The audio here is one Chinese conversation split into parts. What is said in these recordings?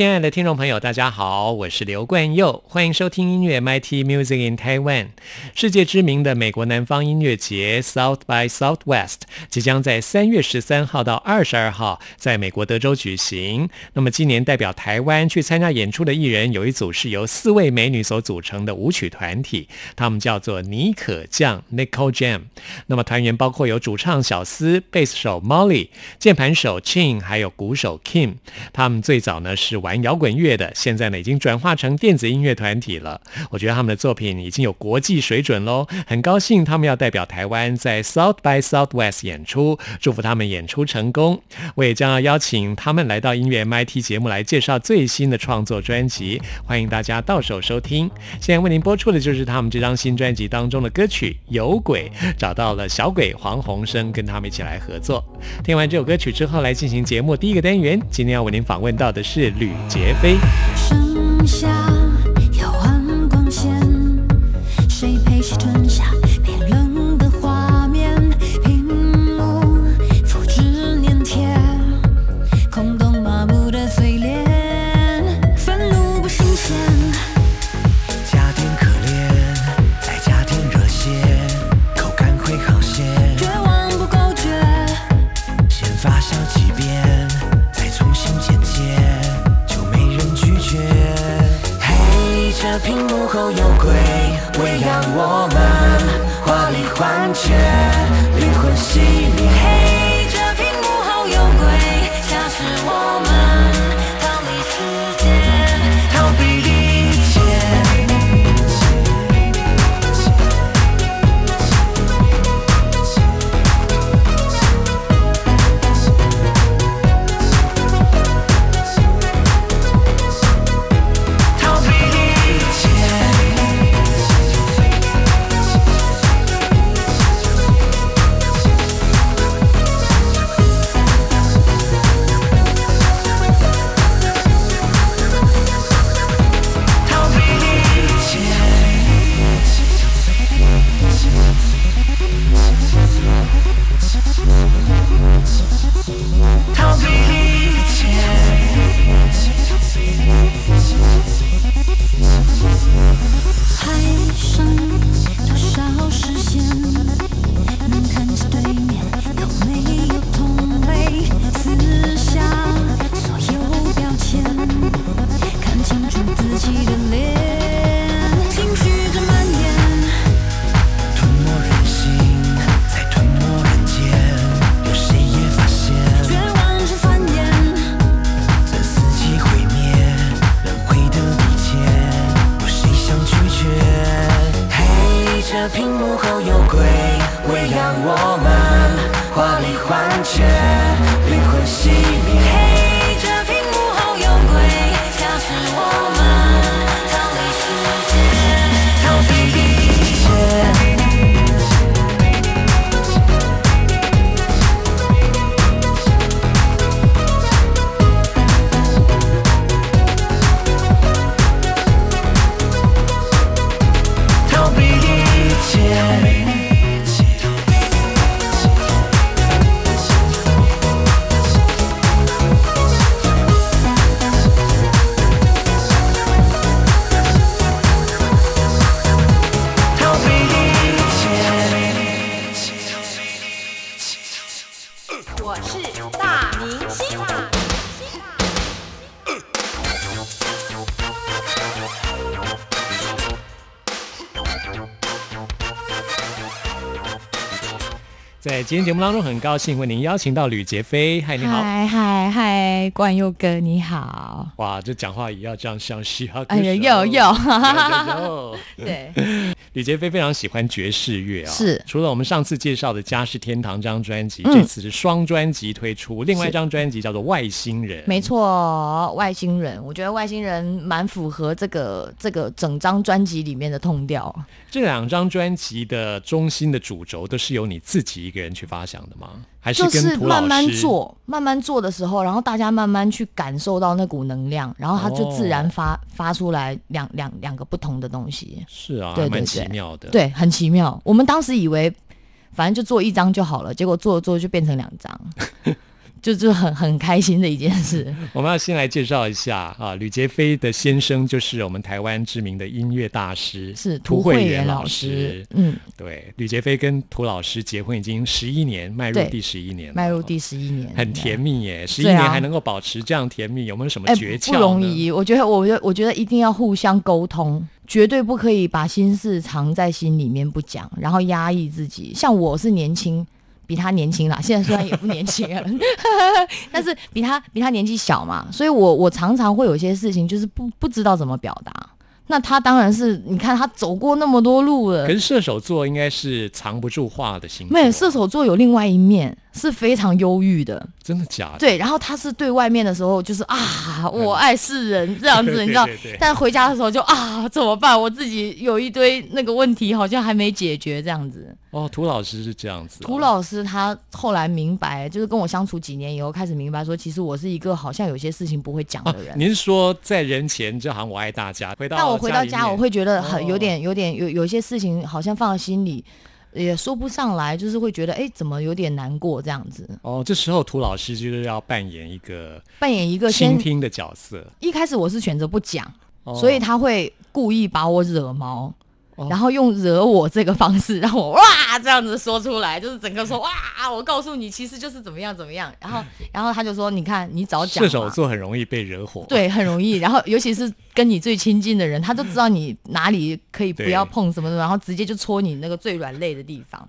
亲爱的听众朋友，大家好，我是刘冠佑，欢迎收听音乐 MIT Music in Taiwan。世界知名的美国南方音乐节 South by Southwest 即将在三月十三号到二十二号在美国德州举行。那么今年代表台湾去参加演出的艺人有一组是由四位美女所组成的舞曲团体，他们叫做尼可酱 Nicole Jam。那么团员包括有主唱小斯、贝斯手 Molly、键盘手 Chin，还有鼓手 Kim。他们最早呢是玩。玩摇滚乐的，现在呢已经转化成电子音乐团体了。我觉得他们的作品已经有国际水准喽，很高兴他们要代表台湾在 South by Southwest 演出，祝福他们演出成功。我也将要邀请他们来到音乐 MIT 节目来介绍最新的创作专辑，欢迎大家到手收听。现在为您播出的就是他们这张新专辑当中的歌曲《有鬼》，找到了小鬼黄鸿升，跟他们一起来合作。听完这首歌曲之后，来进行节目第一个单元。今天要为您访问到的是吕。杰飞。剩下要换光线，谁陪谁吞下？今天节目当中，很高兴为您邀请到吕杰飞。嗨，你好。嗨嗨嗨，冠佑哥你好。哇，这讲话也要这样像嘻哈歌手哎呦，有有对，吕杰飞非常喜欢爵士乐啊、是除了我们上次介绍的《家是天堂》这张专辑，嗯这次是双专辑推出，另外一张专辑叫做《外星人》。没错，外星人，我觉得外星人蛮符合这个这个整张专辑里面的痛调。这两张专辑的中心的主轴都是由你自己一个人去发想的吗？还是就是？慢慢做，慢慢做的时候，然后大家慢慢去感受到那股能量，然后它就自然发、发出来两两两个不同的东西。是啊，对对对奇妙的。对，很奇妙。我们当时以为反正就做一张就好了，结果做着做着就变成两张，就就很很开心的一件事。我们要先来介绍一下啊，吕杰飞的先生就是我们台湾知名的音乐大师，是涂涂慧源老老师，嗯，对，吕杰飞跟涂老师结婚已经十一年，迈入第十一年了，迈入第十一年，很甜蜜耶，十一年还能够保持这样甜蜜，有没有什么哎，诀窍、不容。易。我觉得，我觉得，我觉得一定要互相沟通，绝对不可以把心事藏在心里面不讲，然后压抑自己。像我是年轻。比他年轻啦，现在虽然也不年轻了，但是比他比他年纪小嘛，所以我我常常会有一些事情就是不不知道怎么表达。那他当然是，你看他走过那么多路了。可，是射手座应该是藏不住话的星座，没有射手座有另外一面是非常忧郁的，真的假的？对，然后他是对外面的时候就是啊，我爱世人这样子，你知道 但回家的时候就啊，怎么办？我自己有一堆那个问题，好像还没解决这样子。哦，涂老师是这样子、哦，涂老师他后来明白，就是跟我相处几年以后，开始明白说，其实我是一个好像有些事情不会讲啊的人。您是说在人前就好像我爱大家，回到但我回到家，我会觉得很哦有点、有点有有一些事情好像放在心里，也说不上来，就是会觉得哎，怎么有点难过这样子。哦，这时候涂老师就是要扮演一个扮演一个倾听的角色，一开始我是选择不讲，哦所以他会故意把我惹毛。哦然后用惹我这个方式让我哇这样子说出来，就是整个说哇，我告诉你，其实就是怎么样怎么样。然后，然后他就说，你看你早讲射手，座很容易被惹火，，对，很容易。然后，尤其是跟你最亲近的人，他都知道你哪里可以不要碰什么的，然后直接就戳你那个最软肋的地方。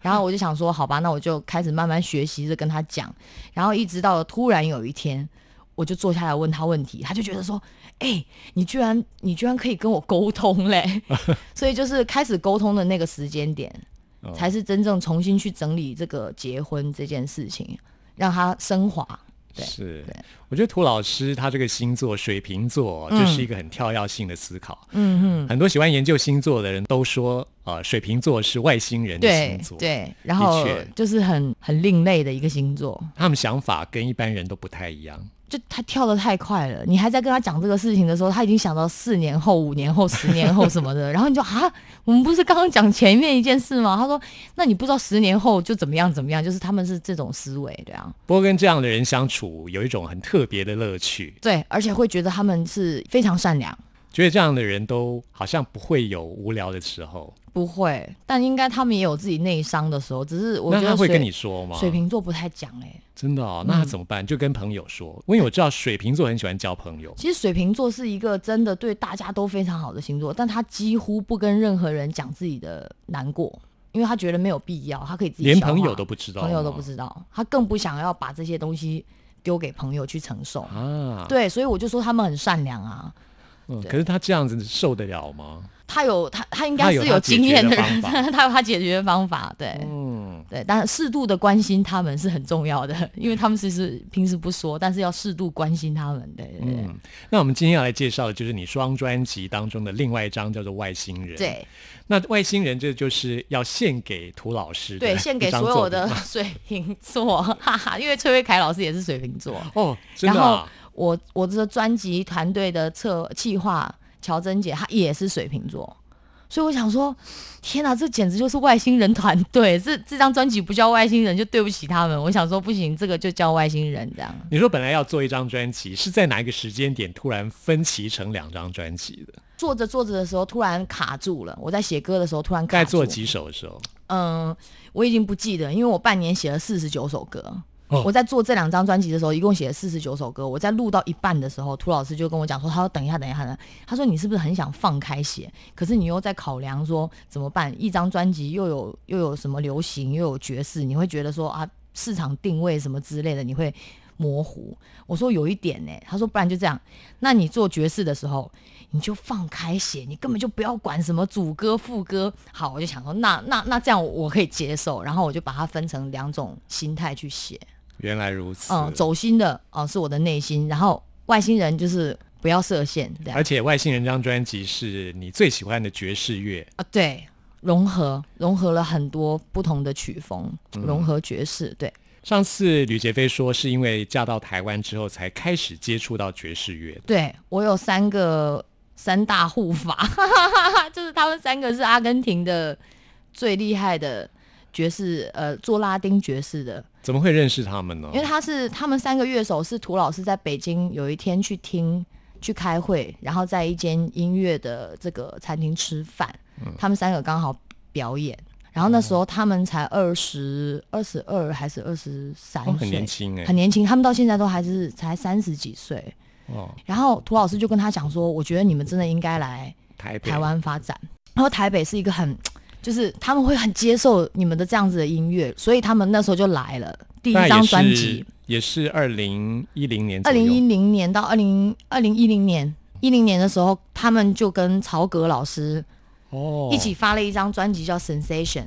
然后我就想说，好吧，那我就开始慢慢学习着跟他讲。然后一直到突然有一天，我就坐下来问他问题，他就觉得说，哎、你居然你居然可以跟我沟通嘞！所以就是开始沟通的那个时间点，哦。才是真正重新去整理这个结婚这件事情，让它升华。对是，我觉得涂老师他这个星座水瓶座嗯。就是一个很跳跃性的思考，嗯嗯很多喜欢研究星座的人都说，呃，水瓶座是外星人的对星座，，对，然后就是很很另类的一个星座，他们想法跟一般人都不太一样。就他跳的太快了。你还在跟他讲这个事情的时候，他已经想到四年后、五年后、十年后什么的，然后你就啊，我们不是刚刚讲前面一件事吗？他说，那你不知道十年后就怎么样怎么样，就是他们是这种思维，对啊，不过跟这样的人相处有一种很特别的乐趣，对，而且会觉得他们是非常善良。觉得这样的人都好像不会有无聊的时候。不会，但应该他们也有自己内伤的时候，只是我觉得那他会跟你说吗？水瓶座不太讲哎、真的哦，那他怎么办？就跟朋友说，因为我知道水瓶座很喜欢交朋友。其实水瓶座是一个真的对大家都非常好的星座，但他几乎不跟任何人讲自己的难过，因为他觉得没有必要，他可以自己连朋友都不知道，朋友都不知道，他更不想要把这些东西丢给朋友去承受。啊。对，所以我就说他们很善良啊。嗯，可是他这样子受得了吗？他有他他应该是有经验的人，他有他解决的方法。对，嗯，对，但适度的关心他们是很重要的，因为他们其实平时不说，但是要适度关心他们。对对对、嗯，那我们今天要来介绍的就是你双专辑当中的另外一张叫做《外星人》。，对那《外星人》这就是要献给涂老师对，献给所有的 水瓶座，哈哈，因为崔慧凯老师也是水瓶座。哦，真的、然后啊、我我这专辑团队的策企划乔珍姐，她也是水瓶座，所以我想说，天哪，这简直就是外星人团队！这这张专辑不叫外星人，就对不起他们。我想说，不行，这个就叫外星人这样。你说本来要做一张专辑，是在哪一个时间点突然分歧成两张专辑的？做着做着的时候，突然卡住了。我在写歌的时候突然卡住。该做几首的时候，嗯，我已经不记得，因为我半年写了四十九首歌。我在做这两张专辑的时候，一共写了四十九首歌。我在录到一半的时候，涂老师就跟我讲说，他说等一下，等一下呢。他说你是不是很想放开写？可是你又在考量说怎么办？一张专辑又有又有什么流行，又有爵士，你会觉得说啊，市场定位什么之类的，你会模糊。我说有一点呢、他说不然就这样，那你做爵士的时候，你就放开写，你根本就不要管什么主歌副歌。好，我就想说，那那那这样我可以接受，然后我就把它分成两种心态去写。原来如此。嗯，走心的哦、是我的内心，然后外星人就是不要设限而且《外星人》这张专辑是你最喜欢的爵士乐，啊，对，融合融合了很多不同的曲风，融合爵士，对。上次吕杰飞说，是因为嫁到台湾之后才开始接触到爵士乐的。对我有三个三大护法，就是他们三个是阿根廷的最厉害的爵士，呃，做拉丁爵士的。怎么会认识他们呢？因为他是他们三个乐手是涂老师在北京有一天去听去开会，然后在一间音乐的这个餐厅吃饭，嗯他们三个刚好表演。然后那时候他们才二十二十二还是二十三很年轻哎、很年轻，他们到现在都还是才三十几岁。哦，然后涂老师就跟他讲说，我觉得你们真的应该来台台湾发展。然后台北是一个很，就是他们会很接受你们的这样子的音乐，所以他们那时候就来了。第一张专辑，也是二零一零年二零一零年到二零二零一零年，一零年的时候，他们就跟曹格老师哦一起发了一张专辑叫《Sensation》。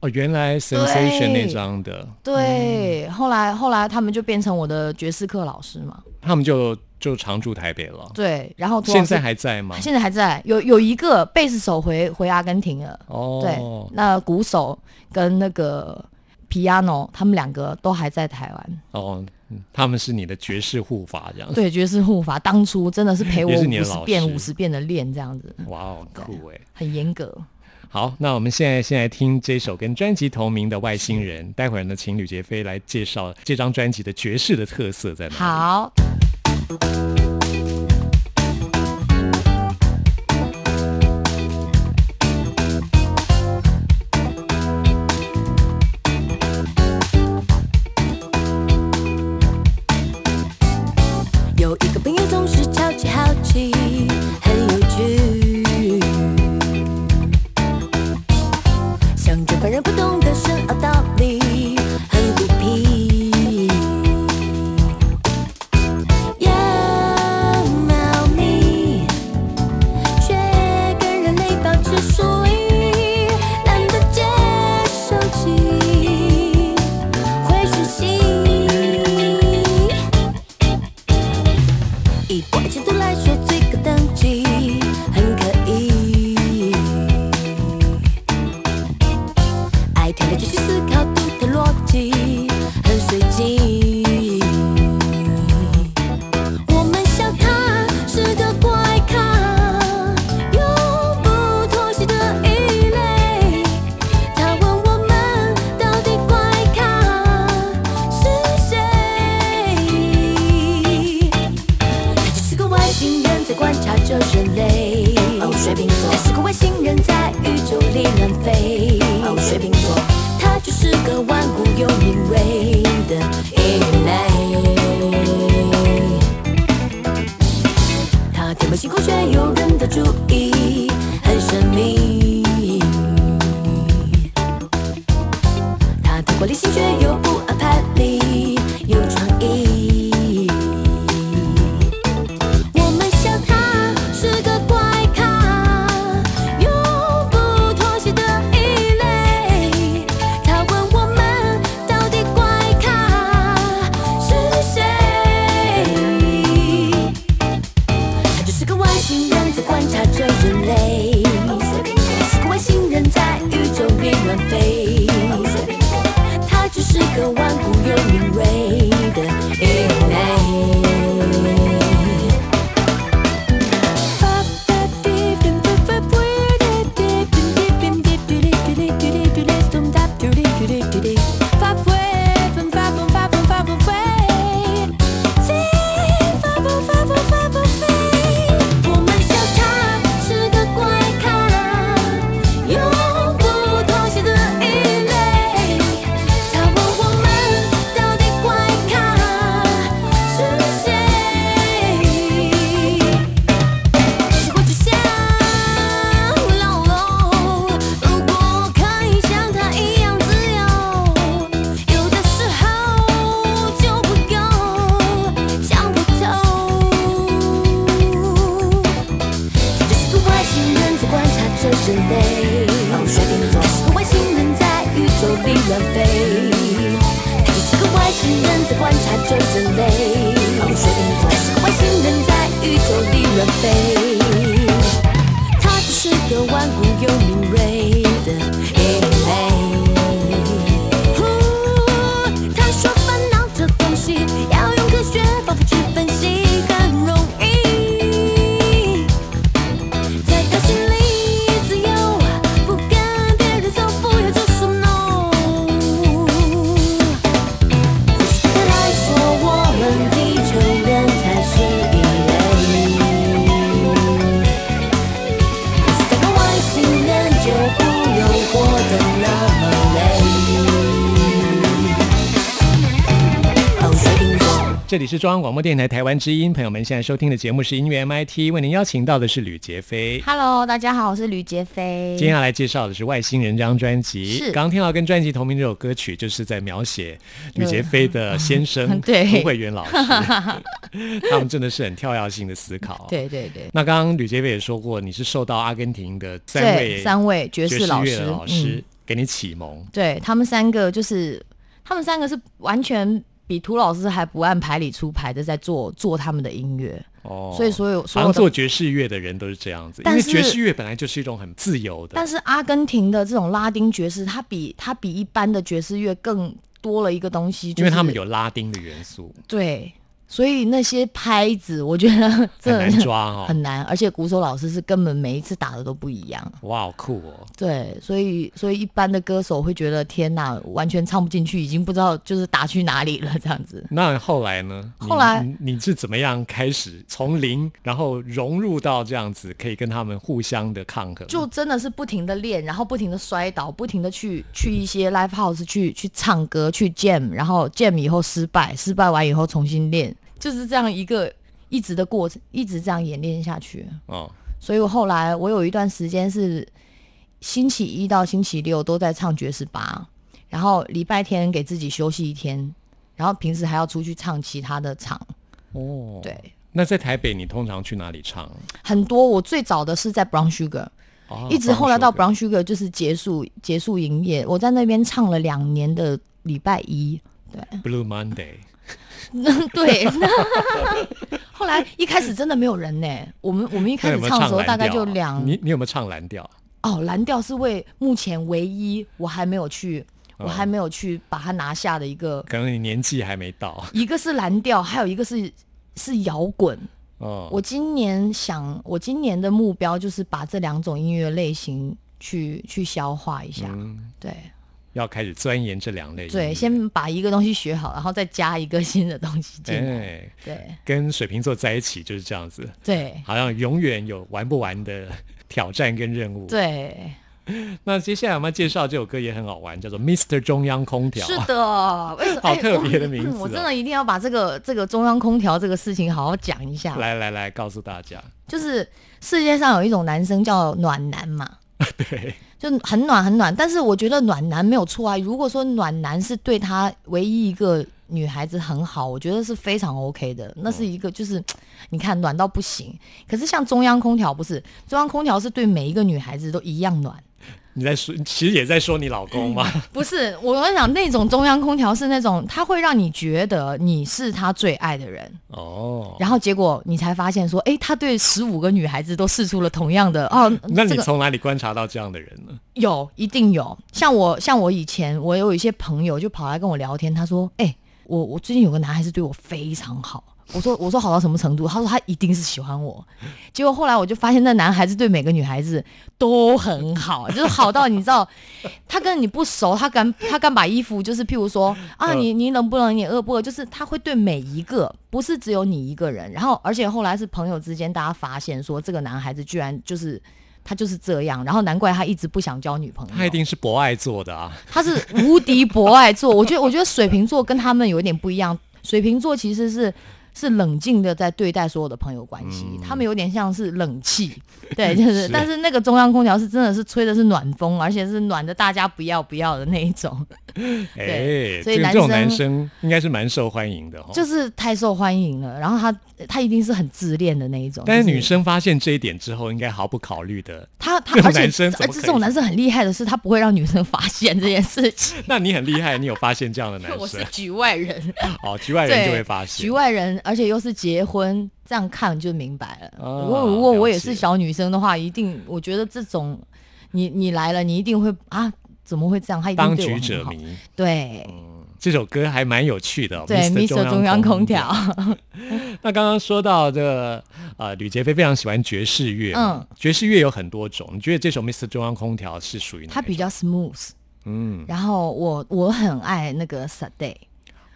哦，原来 Sensation 那张的，对，后来后来他们就变成我的爵士课老师嘛。他们就就常驻台北了。对，然后现在还在吗？现在还在，有有一个贝斯手回回阿根廷了。哦，对，那鼓手跟那个 piano 他们两个都还在台湾。哦，嗯他们是你的爵士护法这样。对，爵士护法当初真的是陪我五十遍五十遍的练，这样子哇哦，酷哎！很严格。好，那我们现在先来听这首跟专辑同名的《外星人》，待会儿呢，请吕杰飞来介绍这张专辑的爵士的特色在哪里。好，deep. Watch it through. 里是中央广播电台台湾之音，朋友们现在收听的节目是音乐 MIT，为您邀请到的是吕杰飞。Hello，大家好，我是吕杰飞。今天要来介绍的是《外星人》这张专辑。是刚刚听到跟专辑同名这首歌曲，就是在描写吕杰飞的先生 对胡慧源老师，他们真的是很跳跃性的思考。。对对对，那刚刚吕杰飞也说过，你是受到阿根廷的三位三位爵爵士老师，乐老师嗯，给你启蒙。对他们三个就是，他们三个是完全比涂老师还不按牌理出牌的在做做他们的音乐，哦，所以所有所好像有。做爵士乐的人都是这样子，因但是为爵士乐本来就是一种很自由的。但是阿根廷的这种拉丁爵士，它比它比一般的爵士乐更多了一个东西，就是、因为他们有拉丁的元素，对，所以那些拍子，我觉得很难抓哦。很难，而且鼓手老师是根本每一次打的都不一样。哇，好酷哦！对，所以所以一般的歌手会觉得天哪，完全唱不进去，已经不知道就是打去哪里了这样子。那后来呢？后来你你是怎么样开始从零，然后融入到这样子，可以跟他们互相的抗衡？就真的是不停的练，然后不停的摔倒，不停的去去一些 live house 去去唱歌，去 jam，然后 jam 以后失败，失败完以后重新练，就是这样一个一直的过程，一直这样演练下去。哦，所以我后来我有一段时间是星期一到星期六都在唱爵士吧，然后礼拜天给自己休息一天，然后平时还要出去唱其他的场。哦，。对，那在台北，你通常去哪里唱？很多我最早的是在 Brown Sugar，、哦一直后来到 Brown Brown Sugar 就是结束结束营业，我在那边唱了两年的礼拜一。对 Blue Monday，对，后来一开始真的没有人呢。我们我们一开始唱唱的时候大概就两你你有没有唱蓝调？哦，蓝调是为目前唯一我还没有去，我哦还没有去把它拿下的一个，可能你年纪还没到一个是蓝调，还有一个是是摇滚。哦。我今年想，我今年的目标就是把这两种音乐类型去去消化一下。嗯，对要开始钻研这两类。对，先把一个东西学好，然后再加一个新的东西进来。哎，对跟水瓶座在一起就是这样子，对好像永远有玩不完的挑战跟任务。对，那接下来我们要介绍这首歌也很好玩，叫做《Mr. 中央空调》。是的，为什么？哎好特别的名字哦我真的一定要把这个这个中央空调这个事情好好讲一下。来来来，告诉大家，就是世界上有一种男生叫暖男嘛，对，就很暖很暖，但是我觉得暖男没有错啊。如果说暖男是对他唯一一个女孩子很好，我觉得是非常 OK 的。那是一个就是 你看暖到不行，可是像中央空调不是，中央空调是对每一个女孩子都一样暖。你在说，其实也在说你老公吗。不是，我跟你讲，那种中央空调是那种，它会让你觉得你是他最爱的人，哦，然后结果你才发现说，哎，他对十五个女孩子都试出了同样的哦。那你从哪里观察到这样的人呢？有，一定有。像我，像我以前，我有一些朋友就跑来跟我聊天，他说：“哎、我我最近有个男孩子对我非常好。”我说：“我说好到什么程度？”他说：“他一定是喜欢我。”结果后来我就发现，那男孩子对每个女孩子都很好，就是好到你知道，他跟你不熟，他敢他敢把衣服，就是譬如说啊，嗯你你冷不冷，你饿不饿，就是他会对每一个，不是只有你一个人。然后，而且后来是朋友之间，大家发现说，这个男孩子居然就是。他就是这样，然后难怪他一直不想交女朋友。他一定是博爱做的啊。他是无敌博爱座，我觉得我觉得水瓶座跟他们有一点不一样，水瓶座其实是是冷静的在对待所有的朋友关系，嗯他们有点像是冷气，对，就是，是但是那个中央空调是真的是吹的是暖风，而且是暖的大家不要不要的那一种，哎，所以男这种男生生应该是蛮受欢迎的哈。就是太受欢迎了。然后他他一定是很自恋的那一种，但是女生发现这一点之后，应该毫不考虑的。他他而且而且这种男生很厉害的是，他不会让女生发现这件事情。那你很厉害，你有发现这样的男生我是？局外人，哦，局外人就会发现。局外人，而且又是结婚，这样看就明白了。哦如果如果我也是小女生的话，一定我觉得这种你你来了，你一定会啊，怎么会这样？他一定当对我很好。局者迷，对这首歌还蛮有趣的、哦。对 Mr. 中央空调，那刚刚说到这个呃，吕杰飞非常喜欢爵士乐，嗯嗯，爵士乐有很多种，你觉得这首 Mr. 中央空调是属于哪？它比较 smooth。嗯然后我我很爱那个 Saday，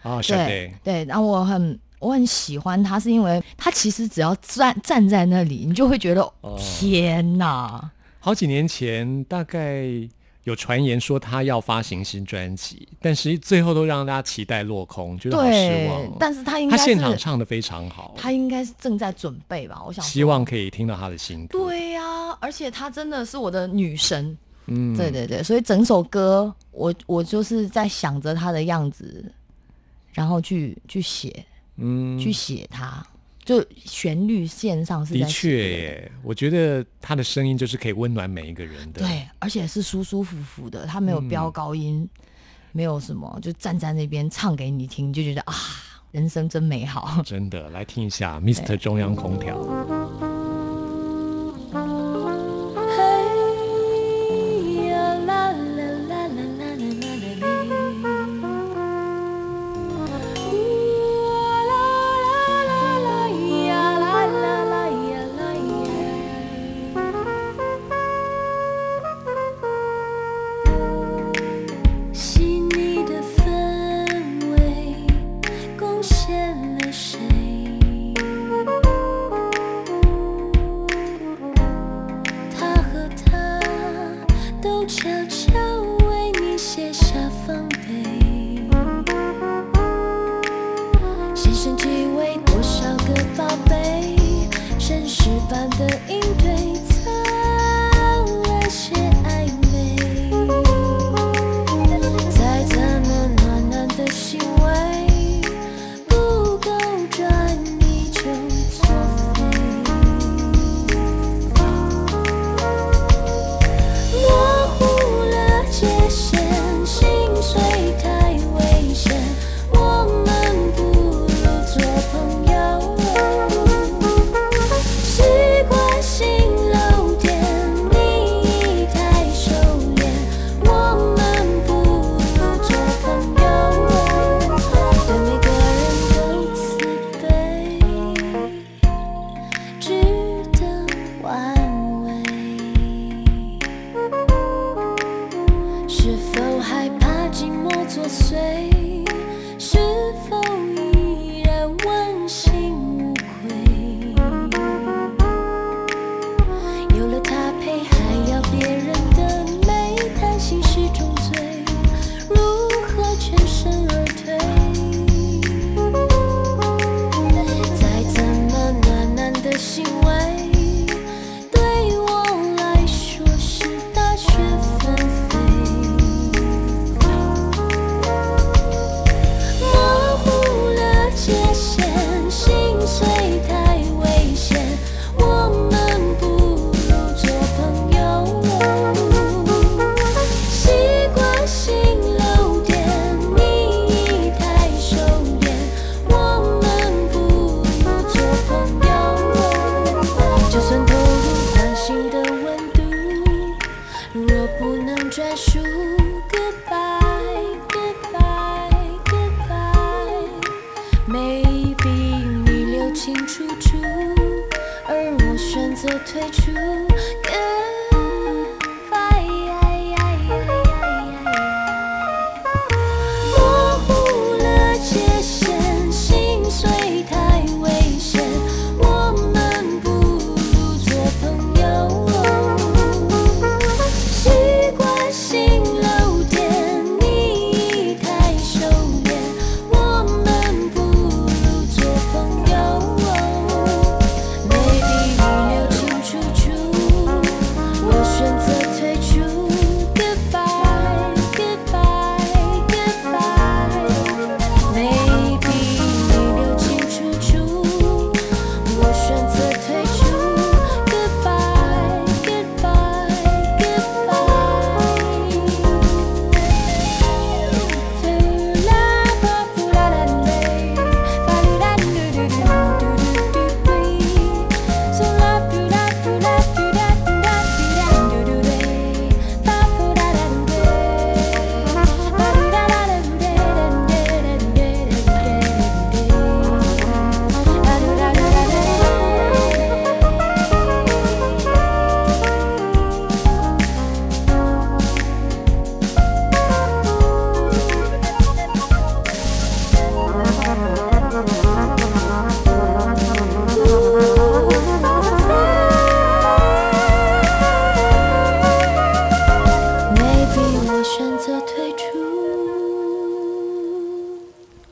啊，小对 day 对，然后我很我很喜欢他，是因为他其实只要站站在那里，你就会觉得、哦天哪！好几年前大概有传言说他要发行新专辑，但是最后都让大家期待落空，觉得好失对望哦。，但是他应该他该现场唱的非常好，他应该是正在准备吧，我想希望可以听到他的新歌。对呀、而且他真的是我的女神，嗯，对对对，所以整首歌我我就是在想着他的样子，然后去去写嗯，去写它，就旋律线上是在的确耶，我觉得他的声音就是可以温暖每一个人的。对，而且是舒舒服服的，他没有飙嗯高音，没有什么，就站在那边唱给你听，就觉得啊，人生真美好。真的，来听一下 Mr. 中央空调。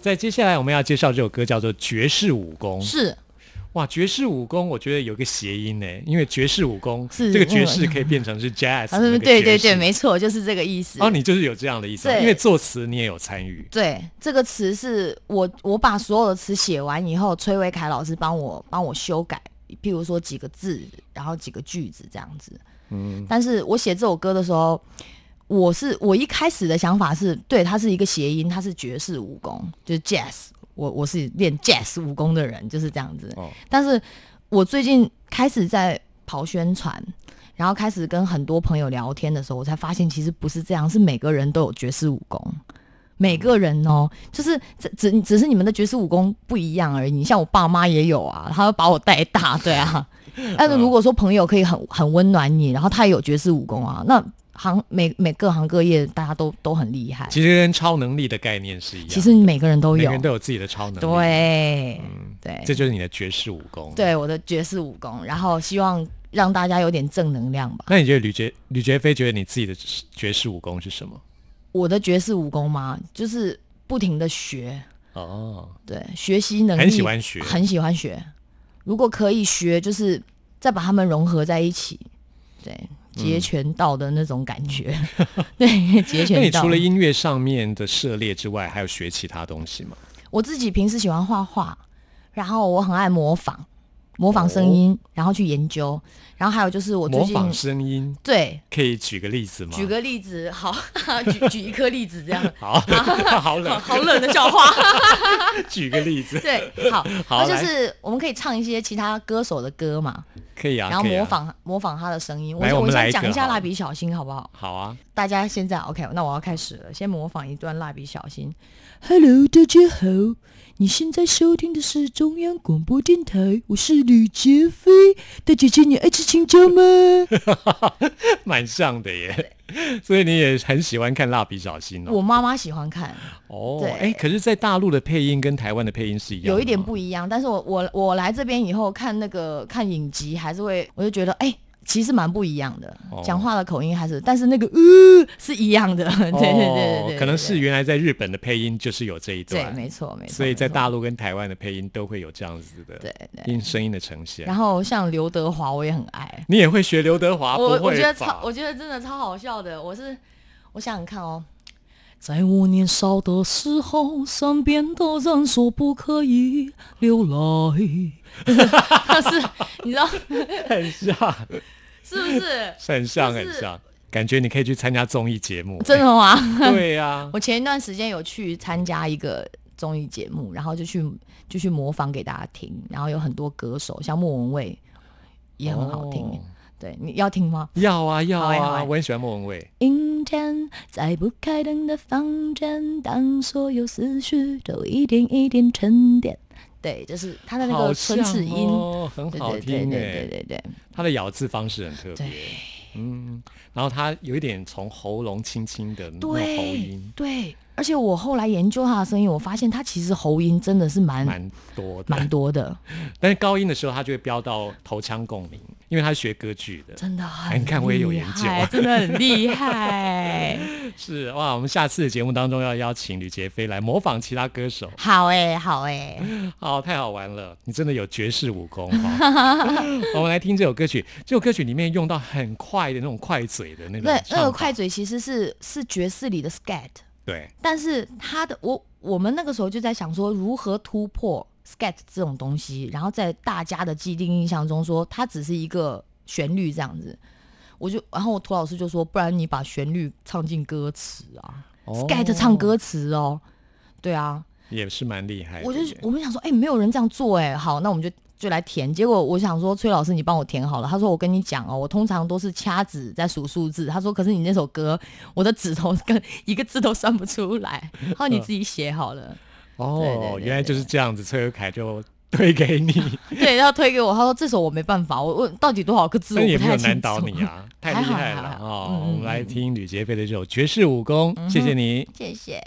在接下来我们要介绍这首歌叫做《爵士武功》。是哇，爵士武功，我觉得有个谐音呢，因为爵士武功是这个爵那个士可以变成是 jazz，啊，对对对，没错，就是这个意思。哦，你就是有这样的意思因为作词你也有参与。对，这个词是我我把所有的词写完以后，崔维凯老师帮我帮我修改，譬如说几个字，然后几个句子这样子。嗯，但是我写这首歌的时候，我是我一开始的想法是对，它是一个谐音，它是爵士武功，就是 jazz。我我是练 jazz 武功的人，就是这样子。哦但是我最近开始在跑宣传，然后开始跟很多朋友聊天的时候，我才发现其实不是这样，是每个人都有爵士武功。每个人哦，就是只只只是你们的爵士武功不一样而已。你像我爸妈也有啊，他会把我带大，对啊。但是如果说朋友可以很很温暖你，然后他也有爵士武功啊，那行每每各行各业大家都都很厉害。其实跟超能力的概念是一样的，其实每个人都有每个人，都有自己的超能力。，对，对，这就是你的绝世武功。，对我的绝世武功，然后希望让大家有点正能量吧。那你觉得吕杰吕杰飞觉得你自己的绝世武功是什么？我的绝世武功吗，就是不停的学，哦，对，学习能力很喜欢学很喜欢学。如果可以学，就是再把它们融合在一起，对，截拳道的那种感觉，对，截拳道。你除了音乐上面的涉猎之外，还有学其他东西吗？我自己平时喜欢画画，然后我很爱模仿，模仿声音，然后去研究，然后还有就是我最近哦模仿声音，对。可以举个例子吗？举个例子，好，举举一颗例子，这样，好，好 好冷，好冷的笑话。举个例子，对，好，好就是我们可以唱一些其他歌手的歌嘛，可以啊，然后模。仿、模仿他的声音。来我我们来讲一下蜡笔小新好不好？好啊，大家现在 OK，那我要开始了，先模仿一段蜡笔小新。Hello，大家好，你现在收听的是中央广播电台，我是吕杰飞。大姐姐，你爱吃青椒吗？蛮像的耶。所以你也很喜欢看蜡笔小新哦。我妈妈喜欢看，哦，对哎，可是，在大陆的配音跟台湾的配音是一样，有一点不一样，但是我我我来这边以后看那个看影集，还是会我就觉得哎。其实蛮不一样的哦，讲话的口音还是，但是那个呃是一样的，对对对对对对，哦可能是原来在日本的配音就是有这一对，段，没错没错，所以在大陆跟台湾的配音都会有这样子的对对。音声音的呈现。然后像刘德华，我也很爱，你也会学刘德华？我我觉得超，我觉得真的超好笑的。我是我想想看哦，在我年少的时候，身边的人说不可以流泪，但 是你知道很像，是不是？很像，很像。感觉你可以去参加综艺节目。真的吗？对呀，我前一段时间有去参加一个综艺节目，然后就去就去模仿给大家听，然后有很多歌手，像莫文蔚也很好听。哦对，你要听吗？要啊要啊，我很喜欢莫文蔚。阴天，在不开灯的房间，当所有思绪都一点一点沉淀。对，就是他的那个唇齿音，哦，很好对对对听对对哎，对对他的咬字方式很特别。对，嗯，然后他有一点从喉咙轻轻的那种喉对音，对。而且我后来研究他的声音，我发现他其实喉音真的是蛮蛮多的，蛮多的，但是高音的时候，他就会飙到头腔共鸣，因为他是学歌剧的。真的很哎你看我也有研究。真的很厉害。是哇，我们下次的节目当中要邀请吕杰飞来模仿其他歌手，好哎、好哎、好，太好玩了，你真的有绝世武功哈、我们来听这首歌曲，这首歌曲里面用到很快的那种快嘴的那种对，那个快嘴其实是是爵士里的 scat，对，但是他的我我们那个时候就在想说如何突破 scat 这种东西，然后在大家的既定印象中说它只是一个旋律这样子。我就，然后我涂老师就说，不然你把旋律唱进歌词啊、哦，Skat 唱歌词哦，对啊，也是蛮厉害的。我就我们想说，哎、没有人这样做哎、好，那我们就就来填。结果我想说，崔老师你帮我填好了。他说我跟你讲哦，我通常都是掐指在数数字。他说，可是你那首歌，我的指头跟 一个字都算不出来。他说你自己写好了，哦，对对对原来就是这样子，崔有凯就推给你，对，然后推给我。他说这首我没办法，我问到底多少个字我也没有不太清楚。难倒你啊，太厉害了哦！我们来嗯听吕杰飞的这首绝世武功，谢谢你。谢谢。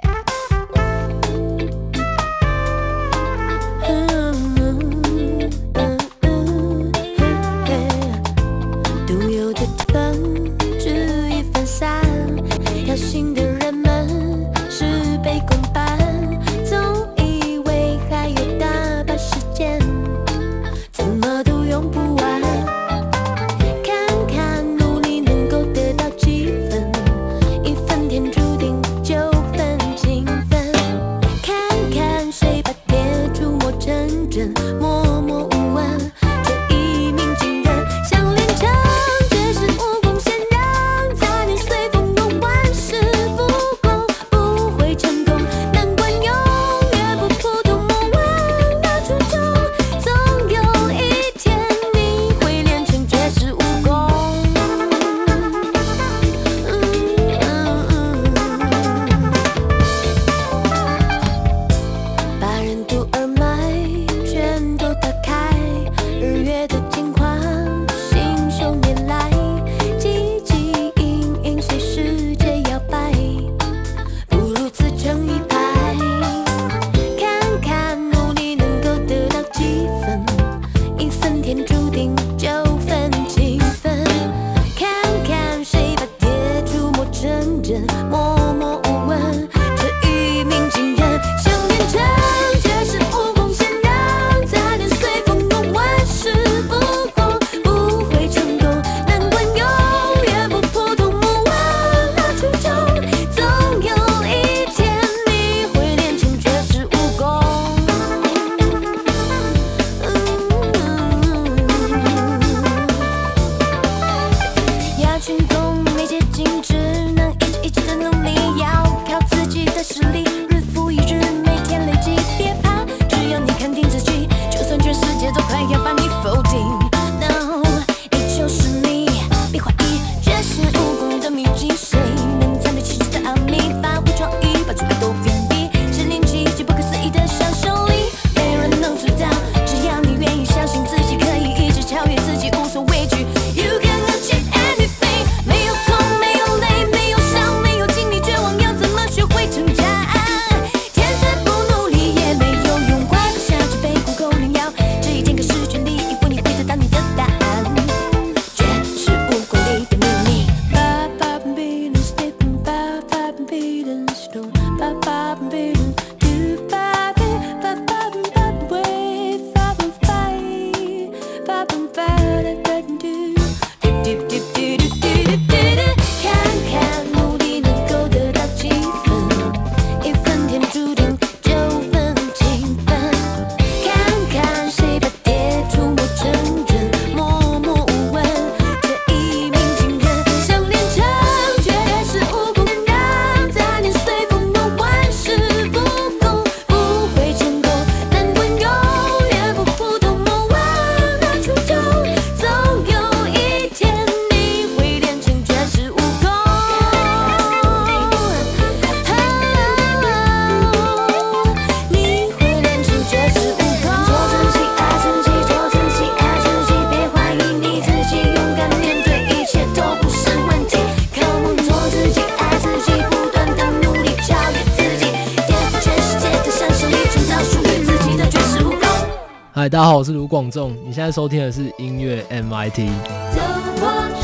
我是卢广仲。你现在收听的是音乐 MIT。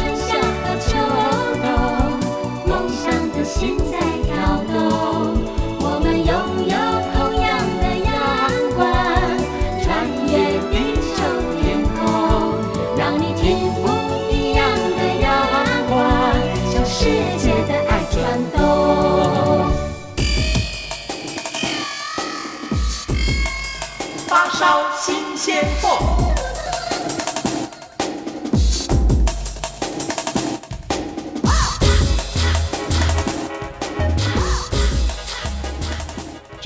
新鲜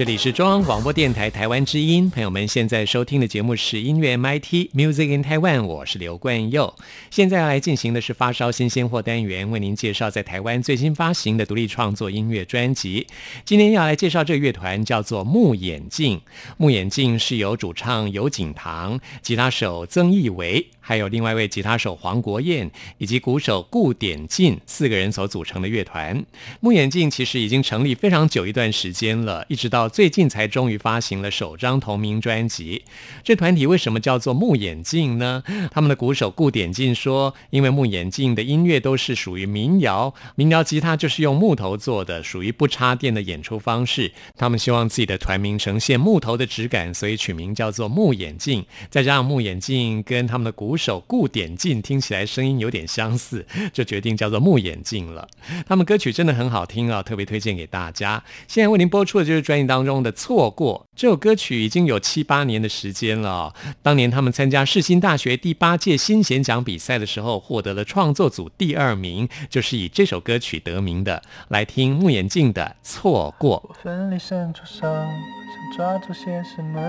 这里是中央广播电台台湾之音，朋友们现在收听的节目是音乐 MIT Music in Taiwan，我是刘冠佑。现在要来进行的是发烧新鲜货单元，为您介绍在台湾最新发行的独立创作音乐专辑。今天要来介绍这个乐团叫做木眼镜，木眼镜是由主唱尤景堂、吉他手曾义伟，还有另外一位吉他手黄国燕以及鼓手顾典进四个人所组成的乐团。木眼镜其实已经成立非常久一段时间了，一直到最近才终于发行了首张同名专辑。这团体为什么叫做木眼镜呢？他们的鼓手顾点进说，因为木眼镜的音乐都是属于民谣，民谣吉他就是用木头做的，属于不插电的演出方式。他们希望自己的团名呈现木头的质感，所以取名叫做木眼镜。再加上木眼镜跟他们的鼓手顾点进听起来声音有点相似，就决定叫做木眼镜了。他们歌曲真的很好听啊，特别推荐给大家。现在为您播出的就是专辑当中的《错过》这首歌曲，已经有七八年的时间了哦、当年他们参加世新大学第八届新弦奖比赛的时候，获得了创作组第二名，就是以这首歌曲得名的。来听木眼镜的《错过》。我奋力伸出手，想抓住些什么，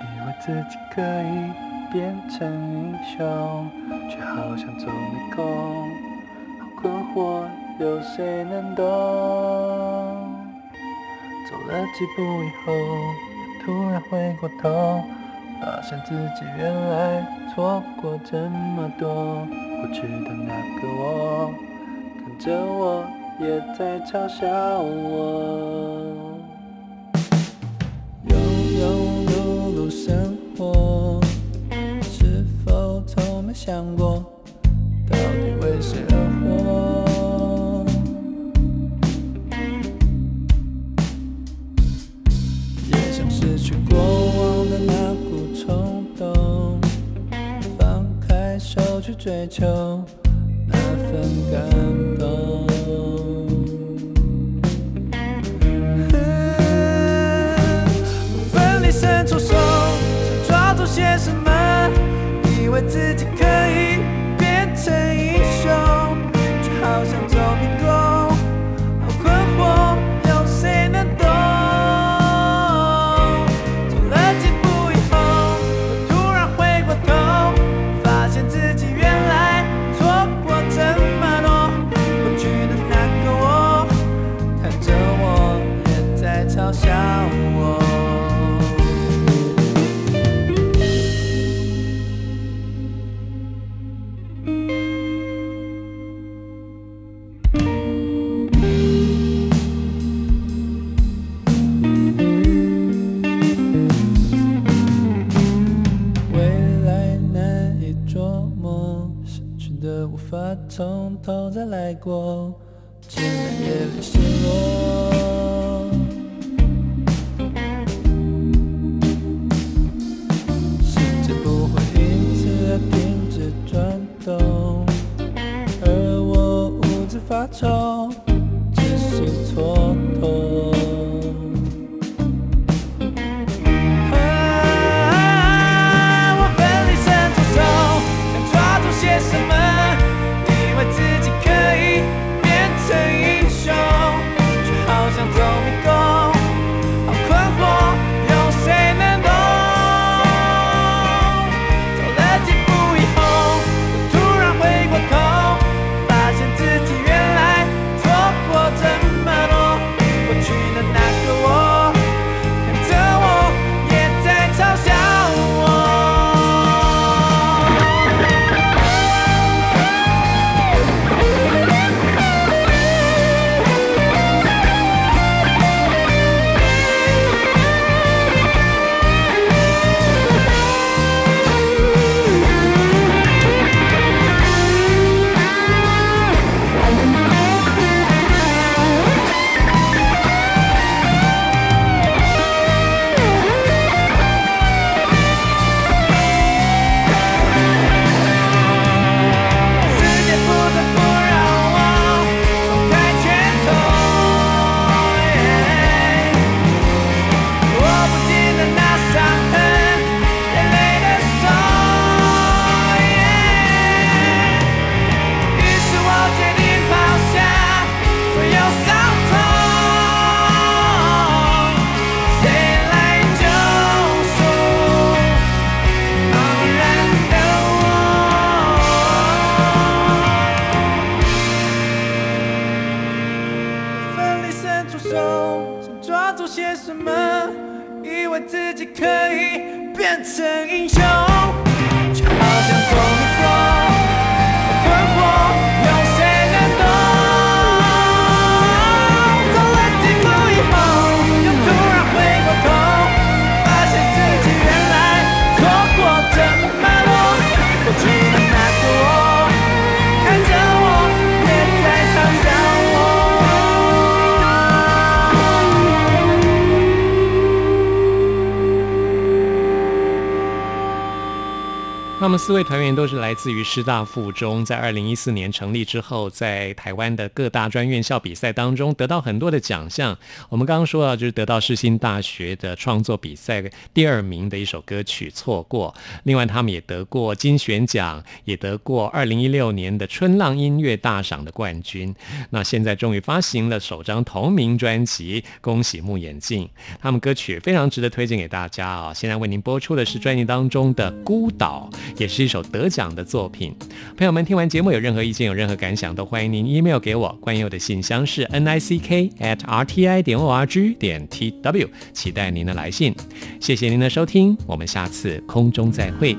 以为自己可以变成英雄，却好像走迷宫，好困惑，有谁能懂？走了几步以后，突然回过头，发现自己原来错过这么多。过去的那个我，看着我，也在嘲笑我。庸庸碌碌生活，是否从没想过，追求那份感动。我奋力伸后再来过，只能夜里四位团员都是来自于师大附中，在二零一四年成立之后，在台湾的各大专院校比赛当中得到很多的奖项。我们刚刚说到，就是得到世新大学的创作比赛第二名的一首歌曲《错过》。另外，他们也得过金选奖，也得过二零一六年的春浪音乐大赏的冠军。那现在终于发行了首张同名专辑，恭喜木眼镜！他们歌曲非常值得推荐给大家啊！现在为您播出的是专辑当中的《孤岛》。也是一首得奖的作品。朋友们，听完节目有任何意见、有任何感想，都欢迎您 email 给我。关于我的信箱是 n i c k at r t i 点 o r g 点 t w，期待您的来信。谢谢您的收听，我们下次空中再会。